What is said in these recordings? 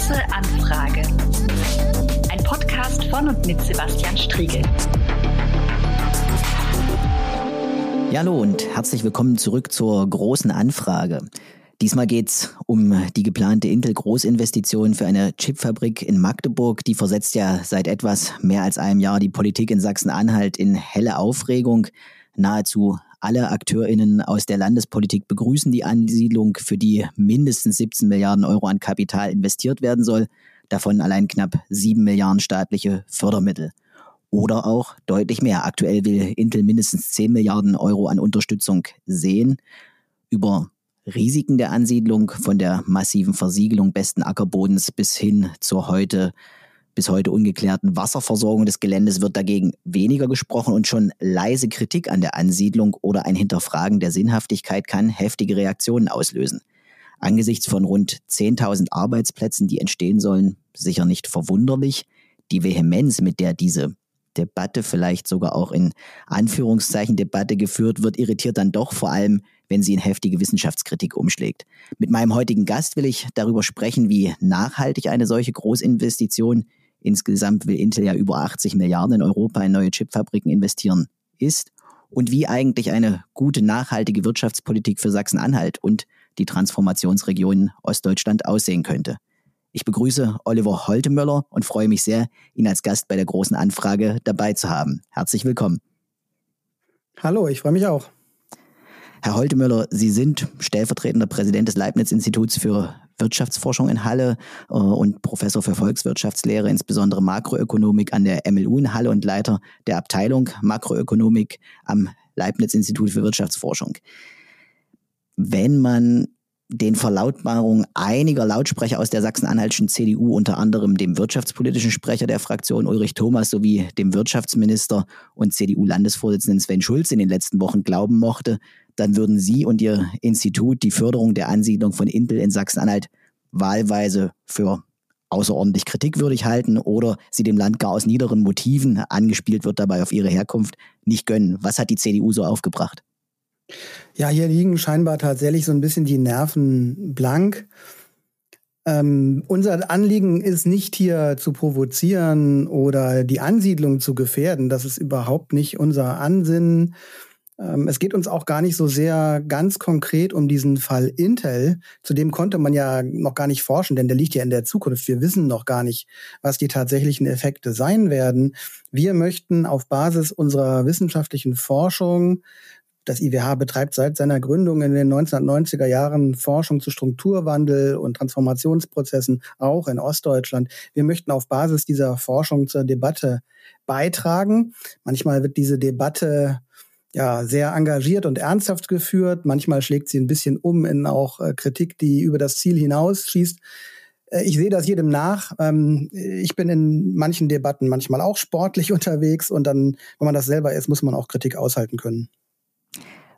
Große Anfrage. Ein Podcast von und mit Sebastian Striegel. Ja, hallo und herzlich willkommen zurück zur Großen Anfrage. Diesmal geht's um die geplante Intel-Großinvestition für eine Chipfabrik in Magdeburg. Die versetzt ja seit etwas mehr als einem Jahr die Politik in Sachsen-Anhalt in helle Aufregung. Nahezu alle AkteurInnen aus der Landespolitik begrüßen die Ansiedlung, für die mindestens 17 Milliarden Euro an Kapital investiert werden soll, davon allein knapp 7 Milliarden staatliche Fördermittel. Oder auch deutlich mehr. Aktuell will Intel mindestens 10 Milliarden Euro an Unterstützung sehen. Über Risiken der Ansiedlung von der massiven Versiegelung besten Ackerbodens bis hin zur heute bis heute ungeklärten Wasserversorgung des Geländes wird dagegen weniger gesprochen und schon leise Kritik an der Ansiedlung oder ein Hinterfragen der Sinnhaftigkeit kann heftige Reaktionen auslösen. Angesichts von rund 10.000 Arbeitsplätzen, die entstehen sollen, sicher nicht verwunderlich. Die Vehemenz, mit der diese Debatte vielleicht sogar auch in Anführungszeichen Debatte geführt wird, irritiert dann doch vor allem, wenn sie in heftige Wissenschaftskritik umschlägt. Mit meinem heutigen Gast will ich darüber sprechen, wie nachhaltig eine solche Großinvestition insgesamt will Intel ja über 80 Milliarden in Europa in neue Chipfabriken investieren, ist und wie eigentlich eine gute nachhaltige Wirtschaftspolitik für Sachsen-Anhalt und die Transformationsregion Ostdeutschland aussehen könnte. Ich begrüße Oliver Holtemöller und freue mich sehr, ihn als Gast bei der großen Anfrage dabei zu haben. Herzlich willkommen. Hallo, ich freue mich auch. Herr Holtemöller, Sie sind stellvertretender Präsident des Leibniz-Instituts für Wirtschaftsforschung in Halle äh, und Professor für Volkswirtschaftslehre, insbesondere Makroökonomik an der MLU in Halle und Leiter der Abteilung Makroökonomik am Leibniz-Institut für Wirtschaftsforschung. Wenn man den Verlautbarungen einiger Lautsprecher aus der sachsen-anhaltischen CDU, unter anderem dem wirtschaftspolitischen Sprecher der Fraktion Ulrich Thomas sowie dem Wirtschaftsminister und CDU-Landesvorsitzenden Sven Schulz in den letzten Wochen glauben mochte, dann würden Sie und Ihr Institut die Förderung der Ansiedlung von Intel in Sachsen-Anhalt wahlweise für außerordentlich kritikwürdig halten oder sie dem Land gar aus niederen Motiven angespielt wird dabei auf ihre Herkunft nicht gönnen. Was hat die CDU so aufgebracht? Ja, hier liegen scheinbar tatsächlich so ein bisschen die Nerven blank. Ähm, unser Anliegen ist nicht hier zu provozieren oder die Ansiedlung zu gefährden. Das ist überhaupt nicht unser Ansinnen. Ähm, es geht uns auch gar nicht so sehr ganz konkret um diesen Fall Intel. Zu dem konnte man ja noch gar nicht forschen, denn der liegt ja in der Zukunft. Wir wissen noch gar nicht, was die tatsächlichen Effekte sein werden. Wir möchten auf Basis unserer wissenschaftlichen Forschung das IWH betreibt seit seiner Gründung in den 1990er Jahren Forschung zu Strukturwandel und Transformationsprozessen, auch in Ostdeutschland. Wir möchten auf Basis dieser Forschung zur Debatte beitragen. Manchmal wird diese Debatte ja sehr engagiert und ernsthaft geführt. Manchmal schlägt sie ein bisschen um in auch äh, Kritik, die über das Ziel hinausschießt. Äh, ich sehe das jedem nach. Ähm, ich bin in manchen Debatten manchmal auch sportlich unterwegs und dann, wenn man das selber ist, muss man auch Kritik aushalten können.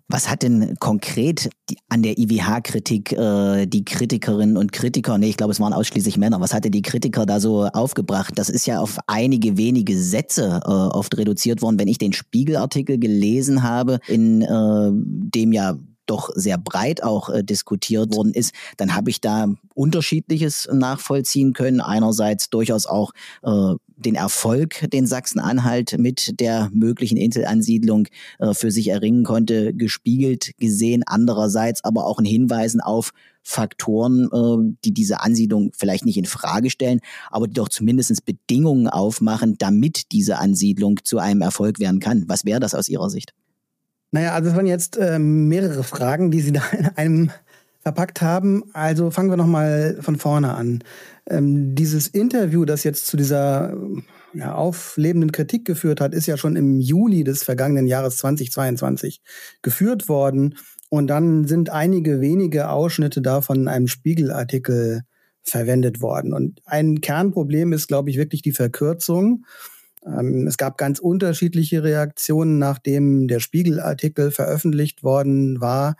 Was hat denn konkret die, an der IWH-Kritik äh, die Kritikerinnen und Kritiker, nee, ich glaube, es waren ausschließlich Männer, was hatte die Kritiker da so aufgebracht? Das ist ja auf einige wenige Sätze äh, oft reduziert worden. Wenn ich den Spiegelartikel gelesen habe, in äh, dem ja doch sehr breit auch äh, diskutiert worden ist, dann habe ich da unterschiedliches nachvollziehen können. Einerseits durchaus auch äh, den Erfolg, den Sachsen-Anhalt mit der möglichen Inselansiedlung äh, für sich erringen konnte, gespiegelt gesehen. Andererseits aber auch in Hinweisen auf Faktoren, äh, die diese Ansiedlung vielleicht nicht in Frage stellen, aber die doch zumindest Bedingungen aufmachen, damit diese Ansiedlung zu einem Erfolg werden kann. Was wäre das aus Ihrer Sicht? Naja, also es waren jetzt äh, mehrere Fragen, die Sie da in einem verpackt haben. Also fangen wir nochmal von vorne an. Ähm, dieses Interview, das jetzt zu dieser ja, auflebenden Kritik geführt hat, ist ja schon im Juli des vergangenen Jahres 2022 geführt worden. Und dann sind einige wenige Ausschnitte davon in einem Spiegelartikel verwendet worden. Und ein Kernproblem ist, glaube ich, wirklich die Verkürzung. Ähm, es gab ganz unterschiedliche Reaktionen, nachdem der Spiegelartikel veröffentlicht worden war.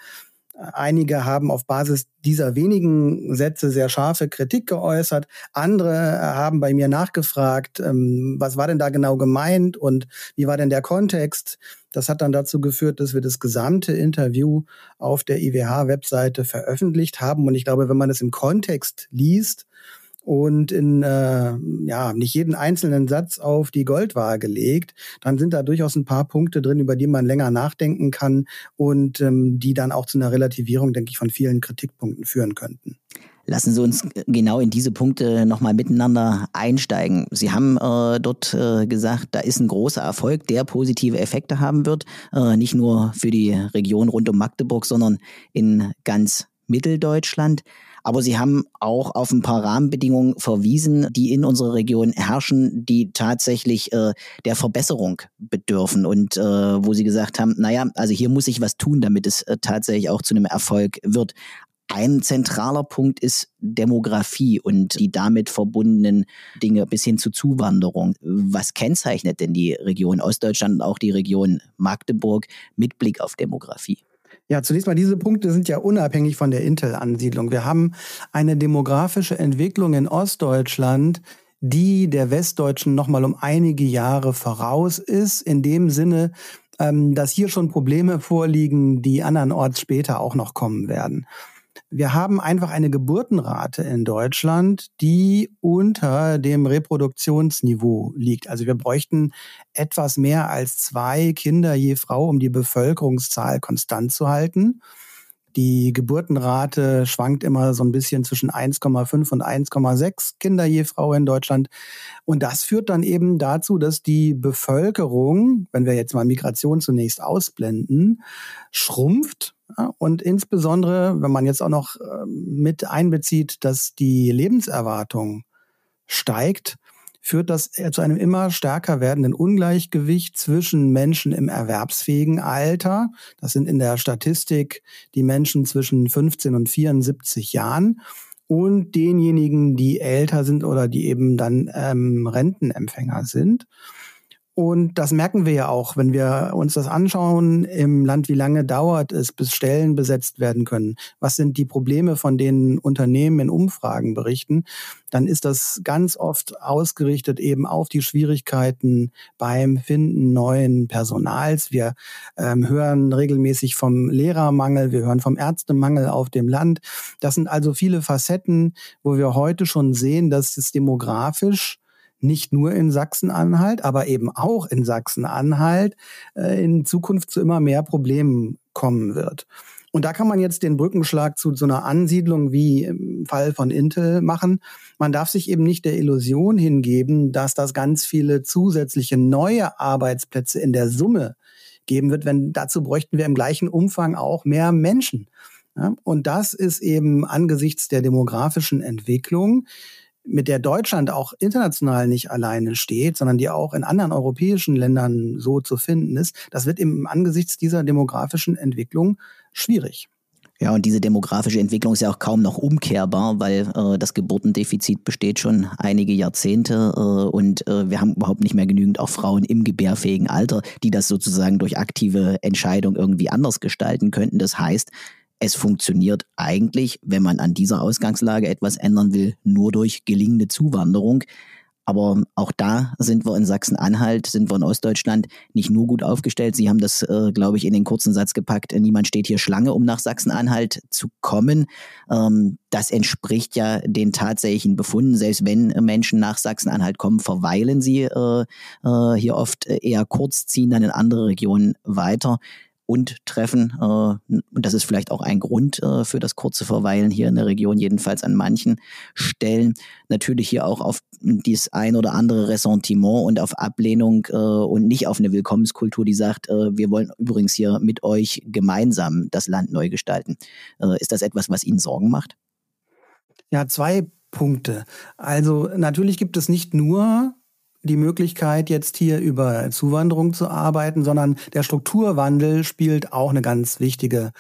Einige haben auf Basis dieser wenigen Sätze sehr scharfe Kritik geäußert. Andere haben bei mir nachgefragt, ähm, was war denn da genau gemeint und wie war denn der Kontext. Das hat dann dazu geführt, dass wir das gesamte Interview auf der IWH-Webseite veröffentlicht haben. Und ich glaube, wenn man es im Kontext liest, und in äh, ja nicht jeden einzelnen Satz auf die Goldwaage legt, dann sind da durchaus ein paar Punkte drin, über die man länger nachdenken kann und ähm, die dann auch zu einer Relativierung, denke ich, von vielen Kritikpunkten führen könnten. Lassen Sie uns genau in diese Punkte nochmal miteinander einsteigen. Sie haben äh, dort äh, gesagt, da ist ein großer Erfolg, der positive Effekte haben wird, äh, nicht nur für die Region rund um Magdeburg, sondern in ganz Mitteldeutschland. Aber Sie haben auch auf ein paar Rahmenbedingungen verwiesen, die in unserer Region herrschen, die tatsächlich äh, der Verbesserung bedürfen und äh, wo Sie gesagt haben, naja, also hier muss ich was tun, damit es äh, tatsächlich auch zu einem Erfolg wird. Ein zentraler Punkt ist Demografie und die damit verbundenen Dinge bis hin zu Zuwanderung. Was kennzeichnet denn die Region Ostdeutschland und auch die Region Magdeburg mit Blick auf Demografie? Ja, zunächst mal, diese Punkte sind ja unabhängig von der Intel-Ansiedlung. Wir haben eine demografische Entwicklung in Ostdeutschland, die der Westdeutschen nochmal um einige Jahre voraus ist, in dem Sinne, ähm, dass hier schon Probleme vorliegen, die andernorts später auch noch kommen werden. Wir haben einfach eine Geburtenrate in Deutschland, die unter dem Reproduktionsniveau liegt. Also wir bräuchten etwas mehr als zwei Kinder je Frau, um die Bevölkerungszahl konstant zu halten. Die Geburtenrate schwankt immer so ein bisschen zwischen 1,5 und 1,6 Kinder je Frau in Deutschland. Und das führt dann eben dazu, dass die Bevölkerung, wenn wir jetzt mal Migration zunächst ausblenden, schrumpft und insbesondere, wenn man jetzt auch noch ähm, mit einbezieht, dass die Lebenserwartung steigt, führt das zu einem immer stärker werdenden Ungleichgewicht zwischen Menschen im erwerbsfähigen Alter. Das sind in der Statistik die Menschen zwischen 15 und 74 Jahren und denjenigen, die älter sind oder die eben dann ähm, Rentenempfänger sind. Und das merken wir ja auch, wenn wir uns das anschauen im Land, wie lange dauert es, bis Stellen besetzt werden können. Was sind die Probleme, von denen Unternehmen in Umfragen berichten? Dann ist das ganz oft ausgerichtet eben auf die Schwierigkeiten beim Finden neuen Personals. Wir ähm, hören regelmäßig vom Lehrermangel, wir hören vom Ärztemangel auf dem Land. Das sind also viele Facetten, wo wir heute schon sehen, dass es demografisch nicht nur in Sachsen-Anhalt, aber eben auch in Sachsen-Anhalt äh, in Zukunft zu immer mehr Problemen kommen wird. Und da kann man jetzt den Brückenschlag zu so einer Ansiedlung wie im Fall von Intel machen. Man darf sich eben nicht der Illusion hingeben, dass das ganz viele zusätzliche neue Arbeitsplätze in der Summe geben wird, wenn dazu bräuchten wir im gleichen Umfang auch mehr Menschen. Ja, und das ist eben angesichts der demografischen Entwicklung mit der Deutschland auch international nicht alleine steht, sondern die auch in anderen europäischen Ländern so zu finden ist, das wird im angesichts dieser demografischen Entwicklung schwierig. Ja, und diese demografische Entwicklung ist ja auch kaum noch umkehrbar, weil äh, das Geburtendefizit besteht schon einige Jahrzehnte äh, und äh, wir haben überhaupt nicht mehr genügend auch Frauen im gebärfähigen Alter, die das sozusagen durch aktive Entscheidung irgendwie anders gestalten könnten. Das heißt, es funktioniert eigentlich, wenn man an dieser Ausgangslage etwas ändern will, nur durch gelingende Zuwanderung. Aber auch da sind wir in Sachsen-Anhalt, sind wir in Ostdeutschland nicht nur gut aufgestellt. Sie haben das, äh, glaube ich, in den kurzen Satz gepackt. Niemand steht hier Schlange, um nach Sachsen-Anhalt zu kommen. Ähm, das entspricht ja den tatsächlichen Befunden. Selbst wenn Menschen nach Sachsen-Anhalt kommen, verweilen sie äh, äh, hier oft eher kurz, ziehen dann in andere Regionen weiter und treffen. Äh, und das ist vielleicht auch ein Grund äh, für das kurze Verweilen hier in der Region, jedenfalls an manchen Stellen. Natürlich hier auch auf dieses ein oder andere Ressentiment und auf Ablehnung äh, und nicht auf eine Willkommenskultur, die sagt, wir wollen übrigens hier mit euch gemeinsam das Land neu gestalten. Ist das etwas, was Ihnen Sorgen macht? Ja, zwei Punkte. Also natürlich gibt es nicht nur die Möglichkeit, jetzt hier über Zuwanderung zu arbeiten, sondern der Strukturwandel spielt auch eine ganz wichtige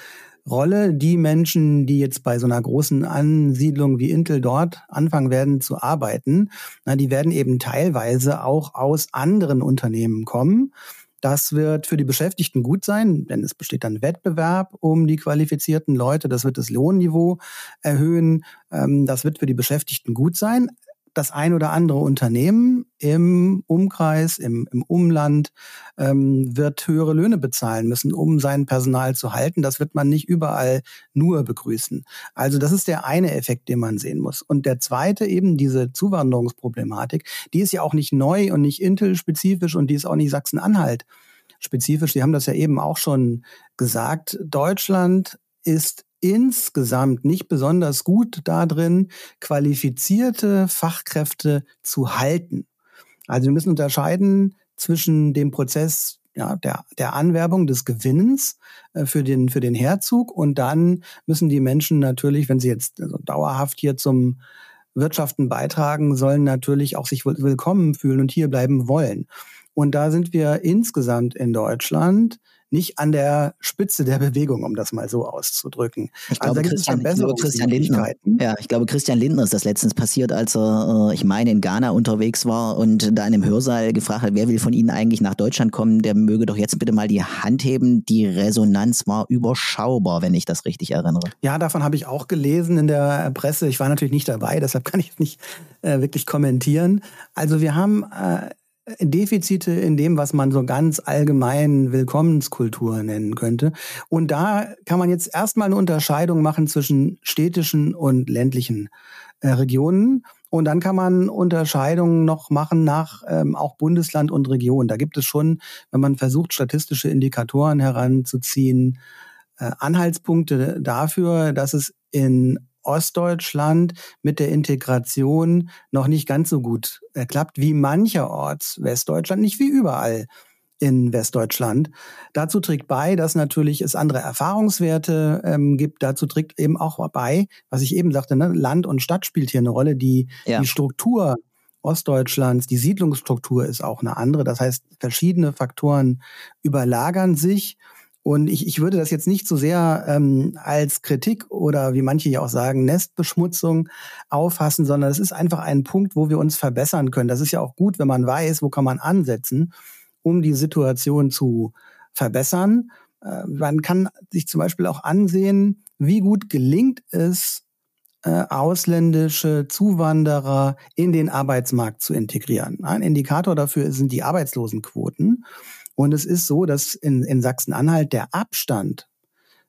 Rolle. Die Menschen, die jetzt bei so einer großen Ansiedlung wie Intel dort anfangen werden zu arbeiten, die werden eben teilweise auch aus anderen Unternehmen kommen. Das wird für die Beschäftigten gut sein, denn es besteht dann Wettbewerb um die qualifizierten Leute. Das wird das Lohnniveau erhöhen. Ähm, das wird für die Beschäftigten gut sein. Das ein oder andere Unternehmen im Umkreis, im, im Umland ähm, wird höhere Löhne bezahlen müssen, um sein Personal zu halten. Das wird man nicht überall nur begrüßen. Also das ist der eine Effekt, den man sehen muss. Und der zweite eben diese Zuwanderungsproblematik, die ist ja auch nicht neu und nicht Intel-spezifisch und die ist auch nicht Sachsen-Anhalt spezifisch. Sie haben das ja eben auch schon gesagt. Deutschland ist insgesamt nicht besonders gut darin, qualifizierte Fachkräfte zu halten. Also wir müssen unterscheiden zwischen dem Prozess ja, der, der Anwerbung des Gewinnens äh, für, den, für den Herzug und dann müssen die Menschen natürlich, wenn sie jetzt also dauerhaft hier zum Wirtschaften beitragen, sollen natürlich auch sich willkommen fühlen und hier bleiben wollen. Und da sind wir insgesamt in Deutschland nicht an der Spitze der Bewegung, um das mal so auszudrücken. Ich glaube, also Christian, ich glaube, Christian Lindner. Ja, ich glaube, Christian Lindner ist das letztens passiert, als er, äh, ich meine, in Ghana unterwegs war und da in einem Hörsaal gefragt hat, wer will von Ihnen eigentlich nach Deutschland kommen, der möge doch jetzt bitte mal die Hand heben. Die Resonanz war überschaubar, wenn ich das richtig erinnere. Ja, davon habe ich auch gelesen in der Presse. Ich war natürlich nicht dabei, deshalb kann ich nicht äh, wirklich kommentieren. Also wir haben äh, Defizite in dem, was man so ganz allgemein Willkommenskultur nennen könnte. Und da kann man jetzt erstmal eine Unterscheidung machen zwischen städtischen und ländlichen äh, Regionen. Und dann kann man Unterscheidungen noch machen nach ähm, auch Bundesland und Region. Da gibt es schon, wenn man versucht, statistische Indikatoren heranzuziehen, äh, Anhaltspunkte dafür, dass es in Ostdeutschland mit der Integration noch nicht ganz so gut äh, klappt wie mancherorts Westdeutschland, nicht wie überall in Westdeutschland. Dazu trägt bei, dass natürlich es andere Erfahrungswerte ähm, gibt. Dazu trägt eben auch bei, was ich eben sagte, ne, Land und Stadt spielt hier eine Rolle. Die, ja. die Struktur Ostdeutschlands, die Siedlungsstruktur ist auch eine andere. Das heißt, verschiedene Faktoren überlagern sich und ich, ich würde das jetzt nicht so sehr ähm, als Kritik oder wie manche ja auch sagen, Nestbeschmutzung auffassen, sondern es ist einfach ein Punkt, wo wir uns verbessern können. Das ist ja auch gut, wenn man weiß, wo kann man ansetzen, um die Situation zu verbessern. Äh, man kann sich zum Beispiel auch ansehen, wie gut gelingt es, äh, ausländische Zuwanderer in den Arbeitsmarkt zu integrieren. Ein Indikator dafür sind die Arbeitslosenquoten. Und es ist so, dass in, in Sachsen-Anhalt der Abstand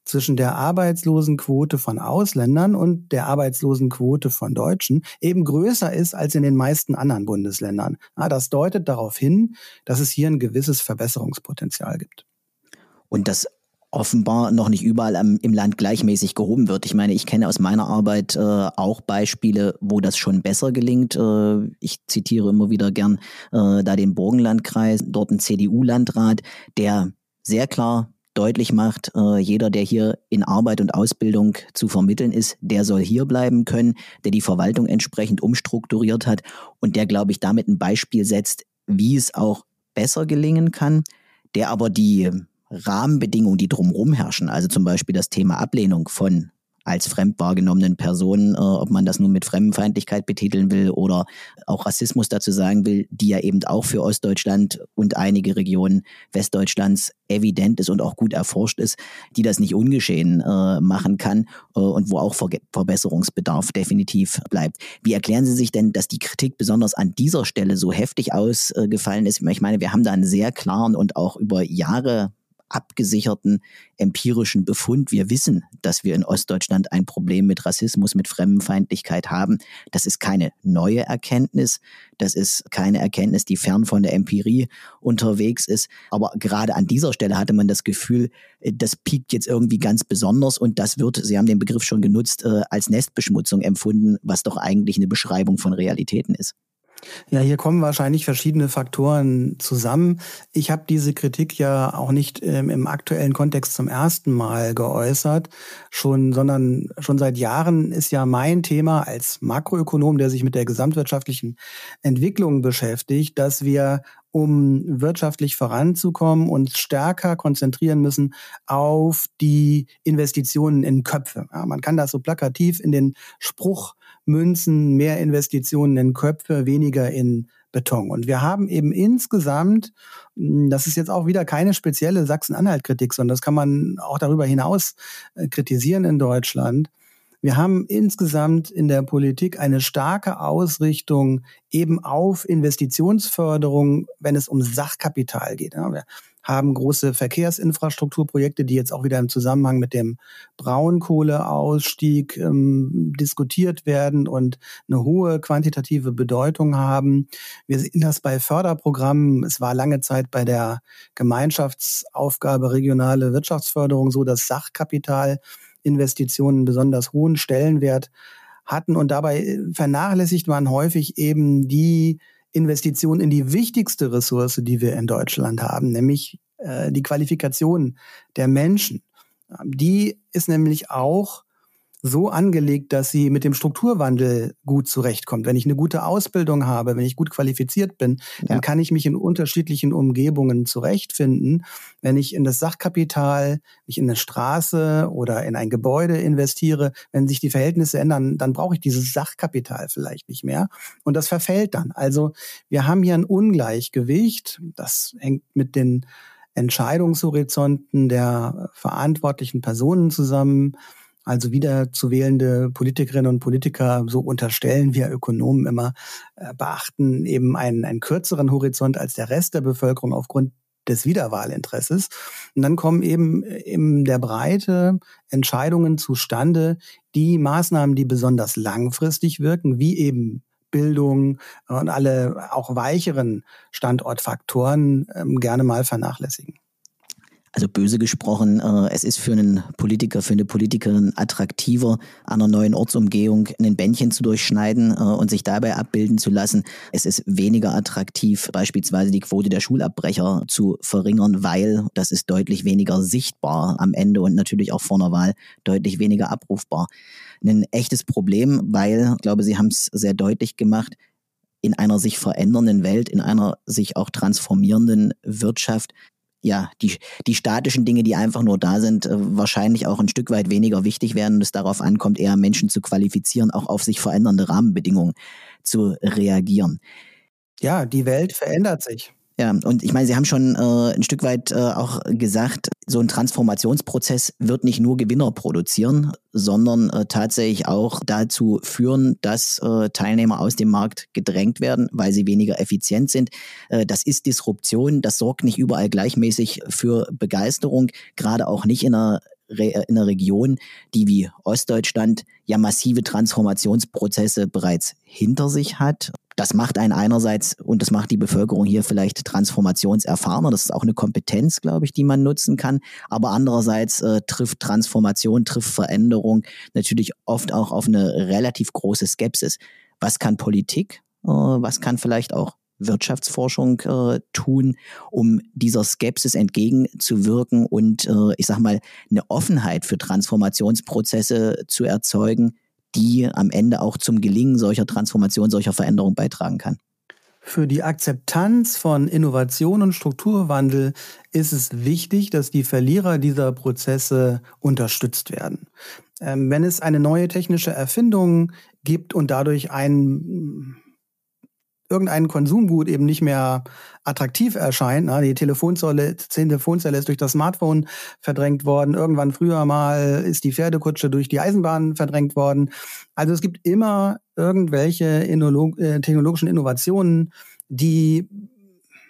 zwischen der Arbeitslosenquote von Ausländern und der Arbeitslosenquote von Deutschen eben größer ist als in den meisten anderen Bundesländern. Ja, das deutet darauf hin, dass es hier ein gewisses Verbesserungspotenzial gibt. Und das offenbar noch nicht überall am, im Land gleichmäßig gehoben wird. Ich meine, ich kenne aus meiner Arbeit äh, auch Beispiele, wo das schon besser gelingt. Äh, ich zitiere immer wieder gern äh, da den Burgenlandkreis, dort ein CDU-Landrat, der sehr klar deutlich macht, äh, jeder, der hier in Arbeit und Ausbildung zu vermitteln ist, der soll hier bleiben können, der die Verwaltung entsprechend umstrukturiert hat und der, glaube ich, damit ein Beispiel setzt, wie es auch besser gelingen kann, der aber die Rahmenbedingungen, die drumherum herrschen, also zum Beispiel das Thema Ablehnung von als fremd wahrgenommenen Personen, äh, ob man das nun mit Fremdenfeindlichkeit betiteln will oder auch Rassismus dazu sagen will, die ja eben auch für Ostdeutschland und einige Regionen Westdeutschlands evident ist und auch gut erforscht ist, die das nicht ungeschehen äh, machen kann äh, und wo auch Ver Verbesserungsbedarf definitiv bleibt. Wie erklären Sie sich denn, dass die Kritik besonders an dieser Stelle so heftig ausgefallen ist? Ich meine, wir haben da einen sehr klaren und auch über Jahre abgesicherten empirischen Befund. Wir wissen, dass wir in Ostdeutschland ein Problem mit Rassismus, mit Fremdenfeindlichkeit haben. Das ist keine neue Erkenntnis. Das ist keine Erkenntnis, die fern von der Empirie unterwegs ist. Aber gerade an dieser Stelle hatte man das Gefühl, das piekt jetzt irgendwie ganz besonders und das wird, Sie haben den Begriff schon genutzt, äh, als Nestbeschmutzung empfunden, was doch eigentlich eine Beschreibung von Realitäten ist. Ja, hier kommen wahrscheinlich verschiedene Faktoren zusammen. Ich habe diese Kritik ja auch nicht ähm, im aktuellen Kontext zum ersten Mal geäußert, schon, sondern schon seit Jahren ist ja mein Thema als Makroökonom, der sich mit der gesamtwirtschaftlichen Entwicklung beschäftigt, dass wir um wirtschaftlich voranzukommen, uns stärker konzentrieren müssen auf die Investitionen in Köpfe. Ja, man kann das so plakativ in den Spruch münzen, mehr Investitionen in Köpfe, weniger in Beton. Und wir haben eben insgesamt, hm, das ist jetzt auch wieder keine spezielle Sachsen-Anhalt-Kritik, sondern das kann man auch darüber hinaus äh, kritisieren in Deutschland, Wir haben insgesamt in der Politik eine starke Ausrichtung eben auf Investitionsförderung, wenn es um Sachkapital geht. Haben große Verkehrsinfrastrukturprojekte, die jetzt auch wieder im Zusammenhang mit dem Braunkohleausstieg ähm, diskutiert werden und eine hohe quantitative Bedeutung haben. Wir sehen das bei Förderprogrammen. Es war lange Zeit bei der Gemeinschaftsaufgabe regionale Wirtschaftsförderung so, dass Sachkapitalinvestitionen besonders hohen Stellenwert hatten und dabei vernachlässigt man häufig eben die Investition in die wichtigste Ressource, die wir in Deutschland haben, nämlich äh, die Qualifikation der Menschen. Die ist nämlich auch so angelegt, dass sie mit dem Strukturwandel gut zurechtkommt. Wenn ich eine gute Ausbildung habe, wenn ich gut qualifiziert bin, ja. dann kann ich mich in unterschiedlichen Umgebungen zurechtfinden. Wenn ich in das Sachkapital, mich in eine Straße oder in ein Gebäude investiere, wenn sich die Verhältnisse ändern, dann brauche ich dieses Sachkapital vielleicht nicht mehr. Und das verfällt dann. Also wir haben hier ein Ungleichgewicht. Das hängt mit den Entscheidungshorizonten der verantwortlichen Personen zusammen also wieder zu wählende Politikerinnen und Politiker, so unterstellen wir Ökonomen immer, äh, beachten eben einen, einen kürzeren Horizont als der Rest der Bevölkerung aufgrund des Wiederwahlinteresses. Und dann kommen eben in der Breite Entscheidungen zustande, die Maßnahmen, die besonders langfristig wirken, wie eben Bildung und alle auch weicheren Standortfaktoren ähm, gerne mal vernachlässigen. Also böse gesprochen, äh, es ist für einen Politiker, für eine Politikerin attraktiver, einer neuen Ortsumgehung ein Bändchen zu durchschneiden äh, und sich dabei abbilden zu lassen. Es ist weniger attraktiv, beispielsweise die Quote der Schulabbrecher zu verringern, weil das ist deutlich weniger sichtbar am Ende und natürlich auch vor einer Wahl deutlich weniger abrufbar. Ein echtes Problem, weil, ich glaube, Sie haben es sehr deutlich gemacht, in einer sich verändernden Welt, in einer sich auch transformierenden Wirtschaft ja, die, die statischen Dinge, die einfach nur da sind, äh, wahrscheinlich auch ein Stück weit weniger wichtig werden und es darauf ankommt, eher Menschen zu qualifizieren, auch auf sich verändernde Rahmenbedingungen zu reagieren. Ja, die Welt verändert sich. Ja, und ich meine, Sie haben schon äh, ein Stück weit äh, auch gesagt, so ein Transformationsprozess wird nicht nur Gewinner produzieren, sondern äh, tatsächlich auch dazu führen, dass äh, Teilnehmer aus dem Markt gedrängt werden, weil sie weniger effizient sind. Äh, das ist Disruption, das sorgt nicht überall gleichmäßig für Begeisterung, gerade auch nicht in einer in einer Region, die wie Ostdeutschland ja massive Transformationsprozesse bereits hinter sich hat das macht einen einerseits und das macht die Bevölkerung hier vielleicht transformationserfahrener. Das ist auch eine Kompetenz, glaube ich, die man nutzen kann. Aber andererseits äh, trifft Transformation, trifft Veränderung natürlich oft auch auf eine relativ große Skepsis. Was kann Politik? Äh, was kann vielleicht auch Wirtschaftsforschung äh, tun, um dieser Skepsis entgegenzuwirken und äh, ich sag mal eine Offenheit für Transformationsprozesse zu erzeugen, die am Ende auch zum Gelingen solcher Transformation, solcher Veränderung beitragen kann. Für die Akzeptanz von Innovation und Strukturwandel ist es wichtig, dass die Verlierer dieser Prozesse unterstützt werden. Ähm, wenn es eine neue technische Erfindung gibt und dadurch ein irgendein Konsumgut eben nicht mehr attraktiv erscheint. Na, die Telefonzelle, Telefonzelle ist durch das Smartphone verdrängt worden. Irgendwann früher mal ist die Pferdekutsche durch die Eisenbahn verdrängt worden. Also es gibt immer irgendwelche Innolog äh, technologischen Innovationen, die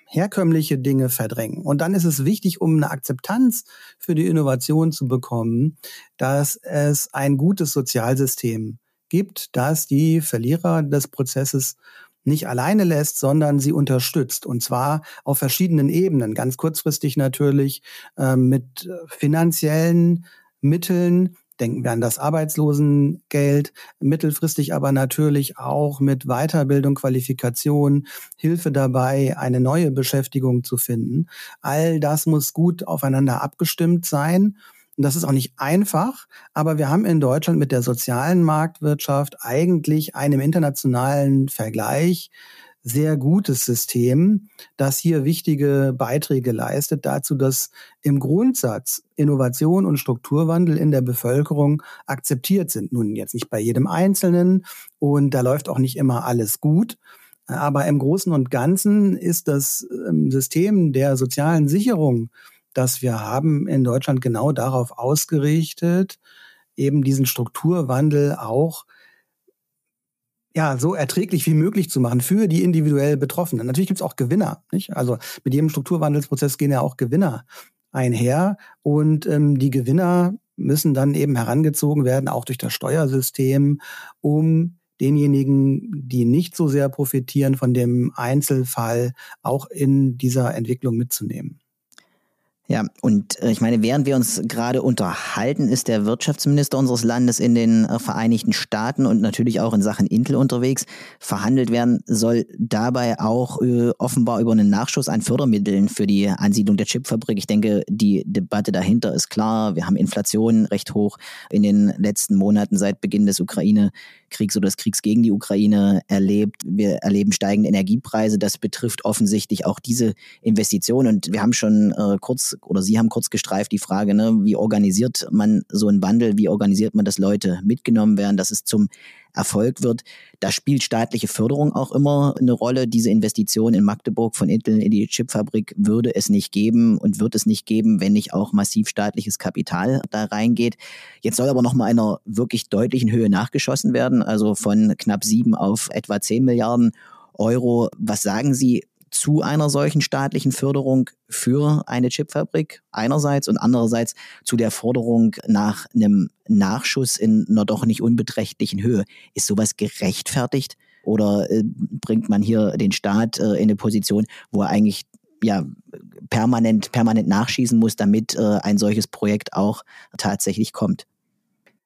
herkömmliche Dinge verdrängen. Und dann ist es wichtig, um eine Akzeptanz für die Innovation zu bekommen, dass es ein gutes Sozialsystem gibt, das die Verlierer des Prozesses nicht alleine lässt, sondern sie unterstützt. Und zwar auf verschiedenen Ebenen. Ganz kurzfristig natürlich äh, mit finanziellen Mitteln. Denken wir an das Arbeitslosengeld, mittelfristig aber natürlich auch mit Weiterbildung, Qualifikation, Hilfe dabei, eine neue Beschäftigung zu finden. All das muss gut aufeinander abgestimmt sein. Und das ist auch nicht einfach, aber wir haben in Deutschland mit der sozialen Marktwirtschaft eigentlich ein im internationalen Vergleich sehr gutes System, das hier wichtige Beiträge leistet dazu, dass im Grundsatz Innovation und Strukturwandel in der Bevölkerung akzeptiert sind. Nun jetzt nicht bei jedem Einzelnen und da läuft auch nicht immer alles gut. Aber im Großen und Ganzen ist das ähm, System der sozialen Sicherung das wir haben in Deutschland genau darauf ausgerichtet, eben diesen Strukturwandel auch ja, so erträglich wie möglich zu machen für die individuell Betroffenen. Natürlich gibt es auch Gewinner. Nicht? Also mit jedem Strukturwandelsprozess gehen ja auch Gewinner einher. Und ähm, die Gewinner müssen dann eben herangezogen werden, auch durch das Steuersystem, um denjenigen, die nicht so sehr profitieren von dem Einzelfall, auch in dieser Entwicklung mitzunehmen. Ja, und äh, ich meine, während wir uns gerade unterhalten, ist der Wirtschaftsminister unseres Landes in den äh, Vereinigten Staaten und natürlich auch in Sachen Intel unterwegs. Verhandelt werden soll dabei auch äh, offenbar über einen Nachschuss an Fördermitteln für die Ansiedlung der Chipfabrik. Ich denke, die Debatte dahinter ist klar. Wir haben Inflation recht hoch in den letzten Monaten seit Beginn des Ukraine Kriegs oder des Kriegs gegen die Ukraine erlebt. Wir erleben steigende Energiepreise. Das betrifft offensichtlich auch diese Investition. Und wir haben schon äh, kurz oder Sie haben kurz gestreift die Frage, ne, wie organisiert man so einen Wandel? Wie organisiert man, dass Leute mitgenommen werden, dass es zum Erfolg wird. Da spielt staatliche Förderung auch immer eine Rolle. Diese Investition in Magdeburg von Intel in die Chipfabrik würde es nicht geben und wird es nicht geben, wenn nicht auch massiv staatliches Kapital da reingeht. Jetzt soll aber noch mal einer wirklich deutlichen Höhe nachgeschossen werden, also von knapp sieben auf etwa zehn Milliarden Euro. Was sagen Sie? Zu einer solchen staatlichen Förderung für eine Chipfabrik einerseits und andererseits zu der Forderung nach einem Nachschuss in einer doch nicht unbeträchtlichen Höhe. Ist sowas gerechtfertigt oder äh, bringt man hier den Staat äh, in eine Position, wo er eigentlich ja permanent permanent nachschießen muss, damit äh, ein solches Projekt auch tatsächlich kommt?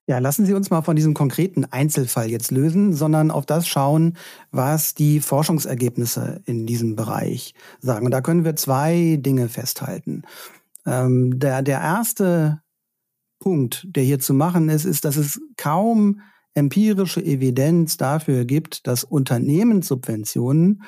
Ja, lassen Sie uns mal von diesem konkreten Einzelfall jetzt lösen, sondern auf das schauen, was die Forschungsergebnisse in diesem Bereich sagen. Und da können wir zwei Dinge festhalten. Ähm, der, der erste Punkt, der hier zu machen ist, ist, dass es kaum empirische Evidenz dafür gibt, dass Unternehmenssubventionen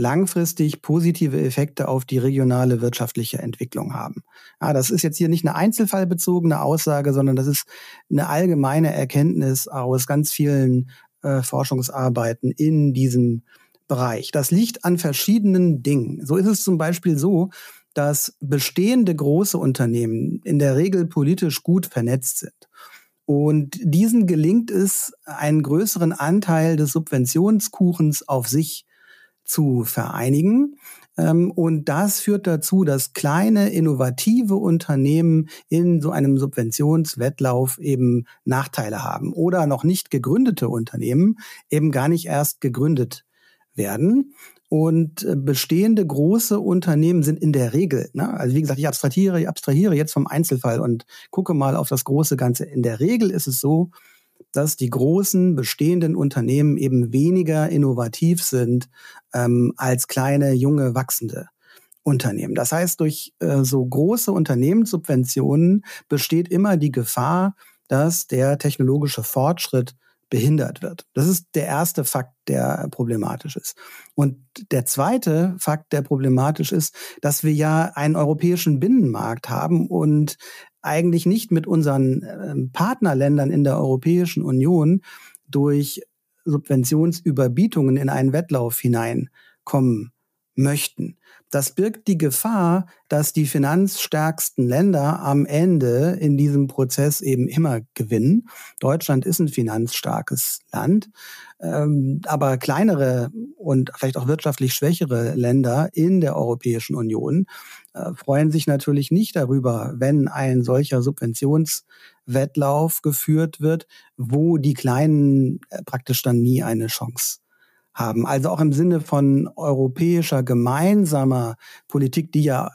langfristig positive Effekte auf die regionale wirtschaftliche Entwicklung haben. Ja, das ist jetzt hier nicht eine einzelfallbezogene Aussage, sondern das ist eine allgemeine Erkenntnis aus ganz vielen äh, Forschungsarbeiten in diesem Bereich. Das liegt an verschiedenen Dingen. So ist es zum Beispiel so, dass bestehende große Unternehmen in der Regel politisch gut vernetzt sind. Und diesen gelingt es, einen größeren Anteil des Subventionskuchens auf sich zu vereinigen. Ähm, und das führt dazu, dass kleine, innovative Unternehmen in so einem Subventionswettlauf eben Nachteile haben oder noch nicht gegründete Unternehmen eben gar nicht erst gegründet werden. Und äh, bestehende große Unternehmen sind in der Regel, ne, also wie gesagt, ich abstrahiere, ich abstrahiere jetzt vom Einzelfall und gucke mal auf das große Ganze. In der Regel ist es so, dass die großen bestehenden Unternehmen eben weniger innovativ sind ähm, als kleine, junge, wachsende Unternehmen. Das heißt, durch äh, so große Unternehmenssubventionen besteht immer die Gefahr, dass der technologische Fortschritt behindert wird. Das ist der erste Fakt, der problematisch ist. Und der zweite Fakt, der problematisch ist, dass wir ja einen europäischen Binnenmarkt haben und eigentlich nicht mit unseren ähm, Partnerländern in der Europäischen Union durch Subventionsüberbietungen in einen Wettlauf hineinkommen möchten. Das birgt die Gefahr, dass die finanzstärksten Länder am Ende in diesem Prozess eben immer gewinnen. Deutschland ist ein finanzstarkes Land, ähm, aber kleinere und vielleicht auch wirtschaftlich schwächere Länder in der Europäischen Union äh, freuen sich natürlich nicht darüber, wenn ein solcher Subventionswettlauf geführt wird, wo die Kleinen äh, praktisch dann nie eine Chance haben. Also auch im Sinne von europäischer gemeinsamer Politik, die ja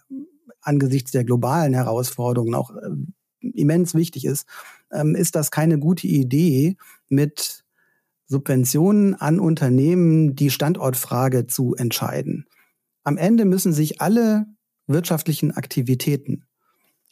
angesichts der globalen Herausforderungen auch äh, immens wichtig ist, ähm, ist das keine gute Idee, mit Subventionen an Unternehmen die Standortfrage zu entscheiden. Am Ende müssen sich alle wirtschaftlichen Aktivitäten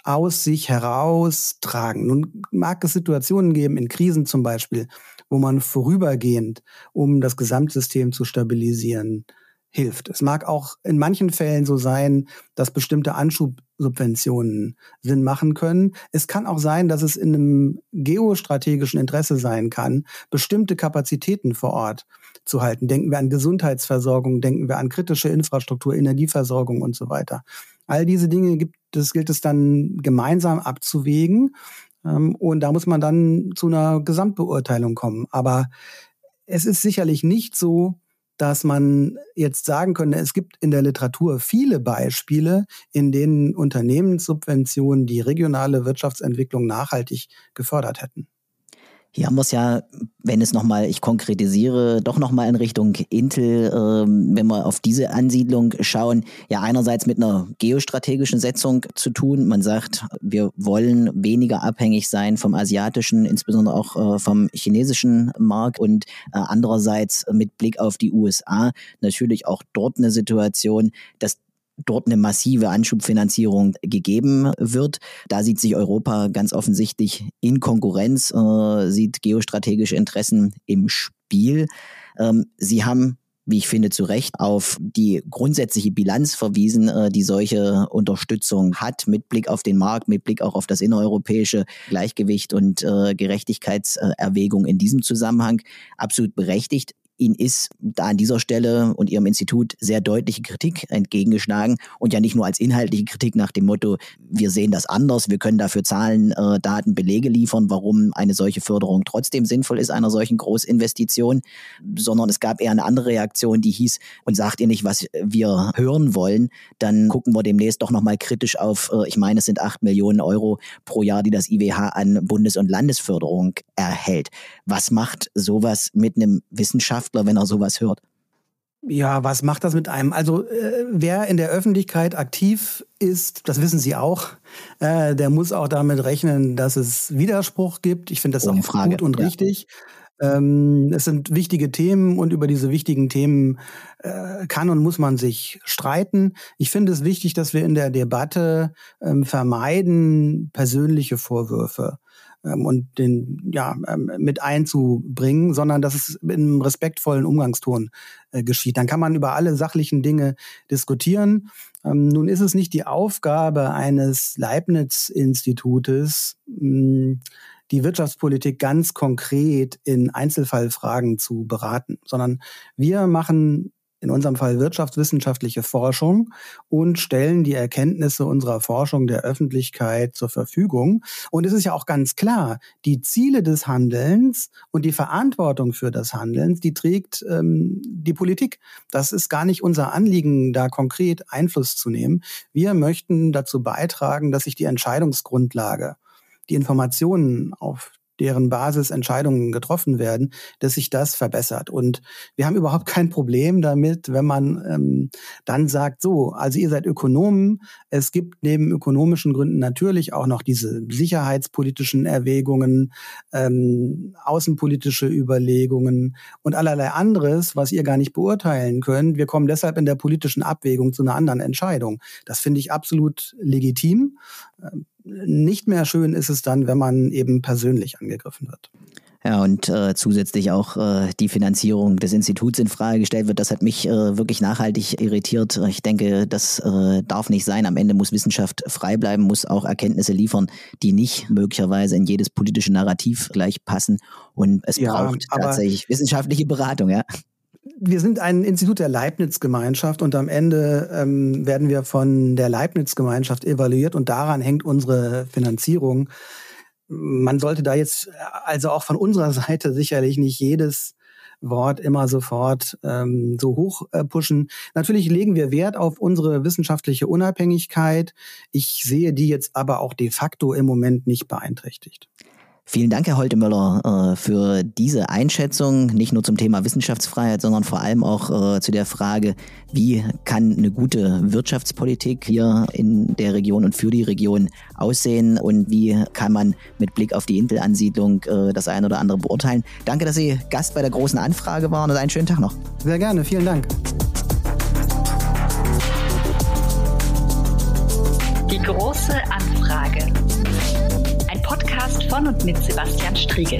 aus sich heraustragen. Nun mag es Situationen geben, in Krisen zum Beispiel, wo man vorübergehend, um das Gesamtsystem zu stabilisieren, hilft. Es mag auch in manchen Fällen so sein, dass bestimmte Anschubsubventionen Sinn machen können. Es kann auch sein, dass es in einem geostrategischen Interesse sein kann, bestimmte Kapazitäten vor Ort zu halten. Denken wir an Gesundheitsversorgung, denken wir an kritische Infrastruktur, Energieversorgung und so weiter. All diese Dinge gibt es, gilt es dann gemeinsam abzuwägen und da muss man dann zu einer Gesamtbeurteilung kommen. Aber es ist sicherlich nicht so, dass man jetzt sagen könnte, es gibt in der Literatur viele Beispiele, in denen Unternehmenssubventionen die regionale Wirtschaftsentwicklung nachhaltig gefördert hätten. Hier haben wir es ja, wenn es nochmal, ich konkretisiere, doch nochmal in Richtung Intel, ähm, wenn wir auf diese Ansiedlung schauen, ja einerseits mit einer geostrategischen Setzung zu tun. Man sagt, wir wollen weniger abhängig sein vom asiatischen, insbesondere auch äh, vom chinesischen Markt und äh, andererseits mit Blick auf die USA natürlich auch dort eine Situation, dass dort eine massive Anschubfinanzierung gegeben wird. Da sieht sich Europa ganz offensichtlich in Konkurrenz, äh, sieht geostrategische Interessen im Spiel. Ähm, Sie haben wie ich finde, zu Recht auf die grundsätzliche Bilanz verwiesen, äh, die solche Unterstützung hat, mit Blick auf den Markt, mit Blick auch auf das innereuropäische Gleichgewicht und äh, Gerechtigkeitserwägung in diesem Zusammenhang. Absolut berechtigt. Ihnen ist da an dieser Stelle und Ihrem Institut sehr deutliche Kritik entgegengeschlagen und ja nicht nur als inhaltliche Kritik nach dem Motto, wir sehen das anders, wir können dafür Zahlen, äh, Daten, Belege liefern, warum eine solche Förderung trotzdem sinnvoll ist, einer solchen Großinvestition, sondern es gab eher eine andere Reaktion, die hieß, und sagt ihr nicht, was wir hören wollen, dann gucken wir demnächst doch nochmal kritisch auf, äh, ich meine, es sind acht Millionen Euro pro Jahr, die das IWH an Bundes- und Landesförderung erhält. Was macht sowas mit einem Wissenschaftler Wissenschaftler, wenn er sowas hört. Ja, was macht das mit einem? Also äh, wer in der Öffentlichkeit aktiv ist, das wissen Sie auch, äh, der muss auch damit rechnen, dass es Widerspruch gibt. Ich finde das Ohne auch Frage. gut und ja. richtig. Ähm, es sind wichtige Themen und über diese wichtigen Themen äh, kann und muss man sich streiten. Ich finde es wichtig, dass wir in der Debatte ähm, vermeiden persönliche Vorwürfe ähm, und den ja ähm, mit einzubringen, sondern dass es in einem respektvollen Umgangston äh, geschieht. Dann kann man über alle sachlichen Dinge diskutieren. Ähm, nun ist es nicht die Aufgabe eines Leibniz-Institutes, die Wirtschaftspolitik ganz konkret in Einzelfallfragen zu beraten, sondern wir machen in unserem Fall wirtschaftswissenschaftliche Forschung und stellen die Erkenntnisse unserer Forschung der Öffentlichkeit zur Verfügung. Und es ist ja auch ganz klar, die Ziele des Handelns und die Verantwortung für das Handeln, die trägt ähm, die Politik. Das ist gar nicht unser Anliegen, da konkret Einfluss zu nehmen. Wir möchten dazu beitragen, dass sich die Entscheidungsgrundlage die Informationen, auf deren Basis Entscheidungen getroffen werden, dass sich das verbessert. Und wir haben überhaupt kein Problem damit, wenn man ähm, dann sagt, so, also ihr seid Ökonomen, es gibt neben ökonomischen Gründen natürlich auch noch diese sicherheitspolitischen Erwägungen, ähm, außenpolitische Überlegungen und allerlei anderes, was ihr gar nicht beurteilen könnt. Wir kommen deshalb in der politischen Abwägung zu einer anderen Entscheidung. Das finde ich absolut legitim. Nicht mehr schön ist es dann, wenn man eben persönlich angegriffen wird. Ja, und äh, zusätzlich auch äh, die Finanzierung des Instituts in Frage gestellt wird. Das hat mich äh, wirklich nachhaltig irritiert. Ich denke, das äh, darf nicht sein. Am Ende muss Wissenschaft frei bleiben, muss auch Erkenntnisse liefern, die nicht möglicherweise in jedes politische Narrativ gleich passen. Und es ja, braucht tatsächlich wissenschaftliche Beratung, ja wir sind ein Institut der Leibniz-Gemeinschaft und am Ende ähm, werden wir von der Leibniz-Gemeinschaft evaluiert und daran hängt unsere Finanzierung. Man sollte da jetzt also auch von unserer Seite sicherlich nicht jedes Wort immer sofort ähm, so hoch äh, pushen. Natürlich legen wir Wert auf unsere wissenschaftliche Unabhängigkeit. Ich sehe die jetzt aber auch de facto im Moment nicht beeinträchtigt. Vielen Dank, Herr Holtemöller, äh, für diese Einschätzung, nicht nur zum Thema Wissenschaftsfreiheit, sondern vor allem auch äh, zu der Frage, wie kann eine gute Wirtschaftspolitik hier in der Region und für die Region aussehen und wie kann man mit Blick auf die Intel-Ansiedlung äh, das eine oder andere beurteilen. Danke, dass Sie Gast bei der großen Anfrage waren und einen schönen Tag noch. Sehr gerne, vielen Dank. Die große Anfrage. Von und mit Sebastian Striegel.